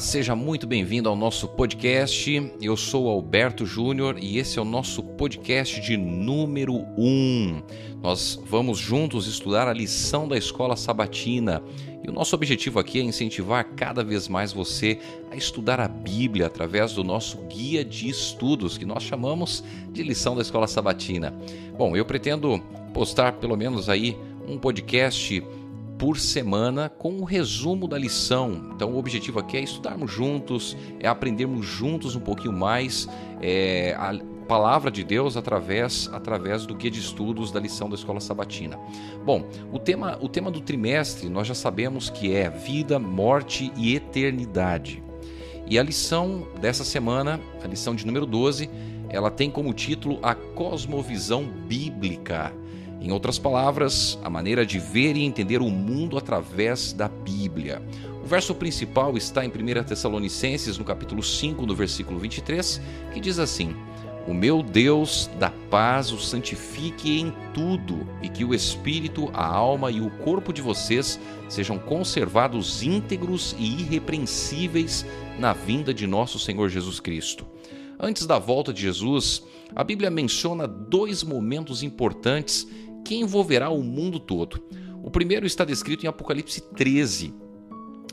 seja muito bem-vindo ao nosso podcast. Eu sou Alberto Júnior e esse é o nosso podcast de número 1. Um. Nós vamos juntos estudar a lição da escola sabatina. E o nosso objetivo aqui é incentivar cada vez mais você a estudar a Bíblia através do nosso guia de estudos, que nós chamamos de lição da escola sabatina. Bom, eu pretendo postar pelo menos aí um podcast por semana com um resumo da lição. Então, o objetivo aqui é estudarmos juntos, é aprendermos juntos um pouquinho mais é, a palavra de Deus através, através do guia de estudos da lição da escola sabatina. Bom, o tema, o tema do trimestre nós já sabemos que é vida, morte e eternidade. E a lição dessa semana, a lição de número 12, ela tem como título a cosmovisão bíblica. Em outras palavras, a maneira de ver e entender o mundo através da Bíblia. O verso principal está em 1 Tessalonicenses, no capítulo 5, no versículo 23, que diz assim: O meu Deus da paz o santifique em tudo, e que o espírito, a alma e o corpo de vocês sejam conservados íntegros e irrepreensíveis na vinda de nosso Senhor Jesus Cristo. Antes da volta de Jesus, a Bíblia menciona dois momentos importantes que envolverá o mundo todo. O primeiro está descrito em Apocalipse 13.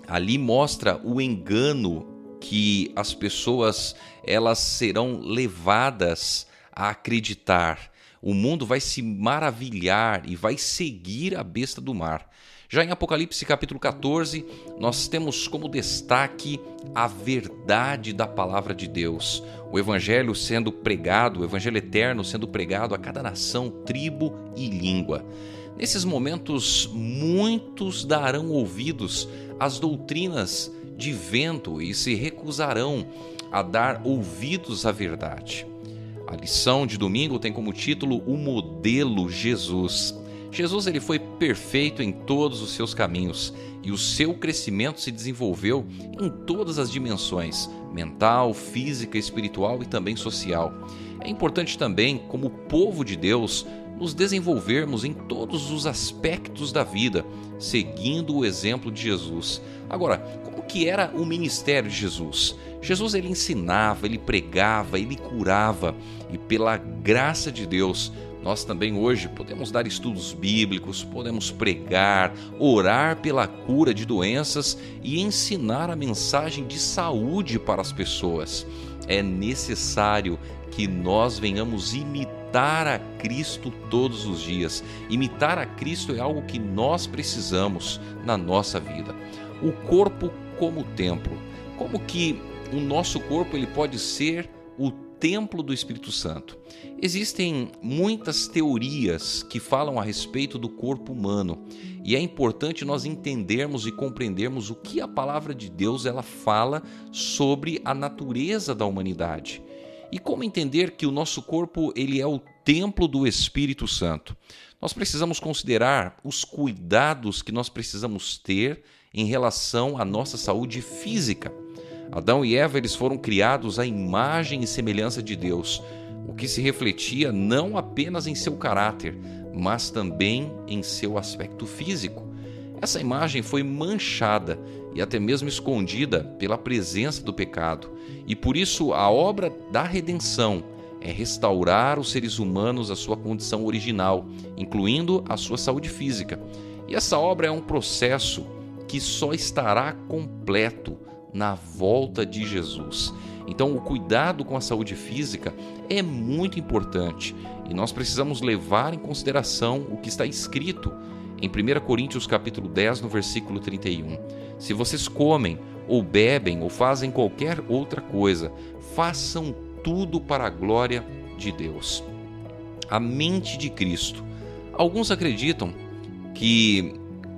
Ali mostra o engano que as pessoas elas serão levadas a acreditar. O mundo vai se maravilhar e vai seguir a besta do mar. Já em Apocalipse capítulo 14, nós temos como destaque a verdade da palavra de Deus, o evangelho sendo pregado, o evangelho eterno sendo pregado a cada nação, tribo e língua. Nesses momentos, muitos darão ouvidos às doutrinas de vento e se recusarão a dar ouvidos à verdade. A lição de domingo tem como título O Modelo Jesus. Jesus ele foi perfeito em todos os seus caminhos e o seu crescimento se desenvolveu em todas as dimensões: mental, física, espiritual e também social. É importante também, como povo de Deus, nos desenvolvermos em todos os aspectos da vida, seguindo o exemplo de Jesus. Agora, que era o ministério de Jesus? Jesus ele ensinava, ele pregava, ele curava e pela graça de Deus nós também hoje podemos dar estudos bíblicos, podemos pregar, orar pela cura de doenças e ensinar a mensagem de saúde para as pessoas. É necessário que nós venhamos imitar a Cristo todos os dias. Imitar a Cristo é algo que nós precisamos na nossa vida. O corpo como templo. Como que o nosso corpo ele pode ser o templo do Espírito Santo. Existem muitas teorias que falam a respeito do corpo humano e é importante nós entendermos e compreendermos o que a palavra de Deus ela fala sobre a natureza da humanidade. E como entender que o nosso corpo ele é o templo do Espírito Santo? Nós precisamos considerar os cuidados que nós precisamos ter em relação à nossa saúde física. Adão e Eva eles foram criados à imagem e semelhança de Deus, o que se refletia não apenas em seu caráter, mas também em seu aspecto físico. Essa imagem foi manchada e até mesmo escondida pela presença do pecado, e por isso a obra da redenção é restaurar os seres humanos à sua condição original, incluindo a sua saúde física. E essa obra é um processo que só estará completo na volta de Jesus. Então, o cuidado com a saúde física é muito importante e nós precisamos levar em consideração o que está escrito em 1 Coríntios capítulo 10, no versículo 31. Se vocês comem ou bebem ou fazem qualquer outra coisa, façam tudo para a glória de Deus. A mente de Cristo. Alguns acreditam que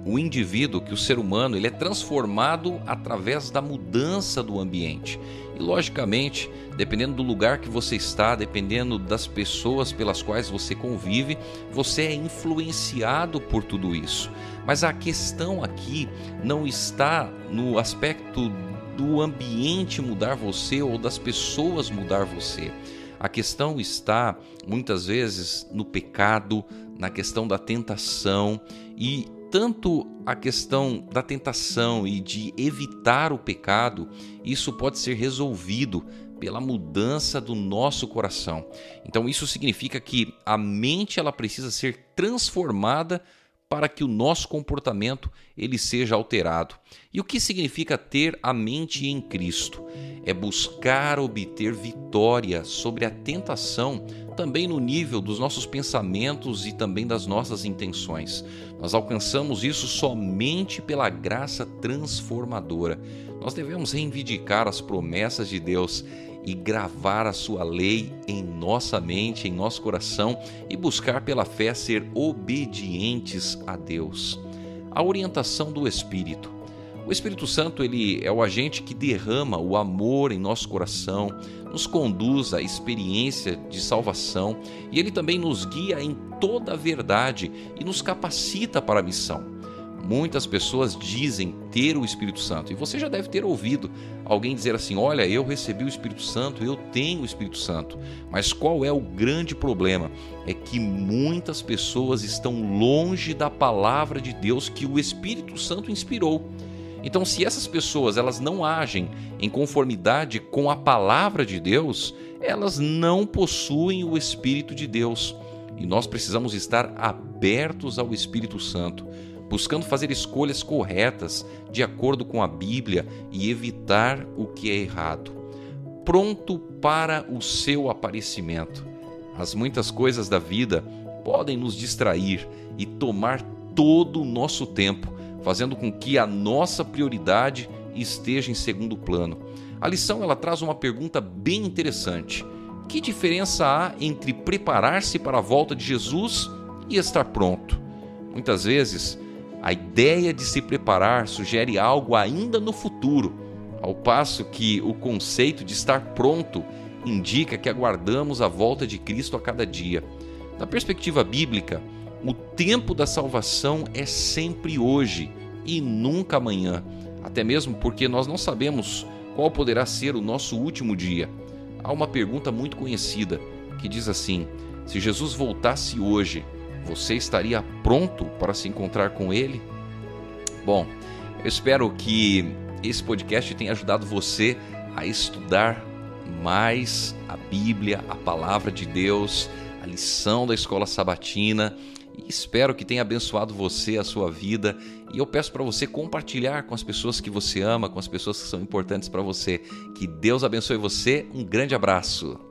o indivíduo, que o ser humano, ele é transformado através da mudança do ambiente. E logicamente, dependendo do lugar que você está, dependendo das pessoas pelas quais você convive, você é influenciado por tudo isso. Mas a questão aqui não está no aspecto do ambiente mudar você ou das pessoas mudar você. A questão está muitas vezes no pecado, na questão da tentação e tanto a questão da tentação e de evitar o pecado, isso pode ser resolvido pela mudança do nosso coração. Então isso significa que a mente ela precisa ser transformada para que o nosso comportamento ele seja alterado. E o que significa ter a mente em Cristo? É buscar obter vitória sobre a tentação, também no nível dos nossos pensamentos e também das nossas intenções. Nós alcançamos isso somente pela graça transformadora. Nós devemos reivindicar as promessas de Deus e gravar a sua lei em nossa mente, em nosso coração e buscar pela fé ser obedientes a Deus. A orientação do Espírito. O Espírito Santo ele é o agente que derrama o amor em nosso coração, nos conduz à experiência de salvação e ele também nos guia em toda a verdade e nos capacita para a missão. Muitas pessoas dizem ter o Espírito Santo, e você já deve ter ouvido alguém dizer assim: Olha, eu recebi o Espírito Santo, eu tenho o Espírito Santo. Mas qual é o grande problema? É que muitas pessoas estão longe da palavra de Deus que o Espírito Santo inspirou. Então, se essas pessoas elas não agem em conformidade com a palavra de Deus, elas não possuem o Espírito de Deus. E nós precisamos estar abertos ao Espírito Santo buscando fazer escolhas corretas de acordo com a Bíblia e evitar o que é errado. Pronto para o seu aparecimento. As muitas coisas da vida podem nos distrair e tomar todo o nosso tempo, fazendo com que a nossa prioridade esteja em segundo plano. A lição ela traz uma pergunta bem interessante. Que diferença há entre preparar-se para a volta de Jesus e estar pronto? Muitas vezes a ideia de se preparar sugere algo ainda no futuro, ao passo que o conceito de estar pronto indica que aguardamos a volta de Cristo a cada dia. Na perspectiva bíblica, o tempo da salvação é sempre hoje e nunca amanhã, até mesmo porque nós não sabemos qual poderá ser o nosso último dia. Há uma pergunta muito conhecida que diz assim: se Jesus voltasse hoje, você estaria pronto para se encontrar com Ele? Bom, eu espero que esse podcast tenha ajudado você a estudar mais a Bíblia, a palavra de Deus, a lição da escola sabatina. E espero que tenha abençoado você, a sua vida. E eu peço para você compartilhar com as pessoas que você ama, com as pessoas que são importantes para você. Que Deus abençoe você. Um grande abraço.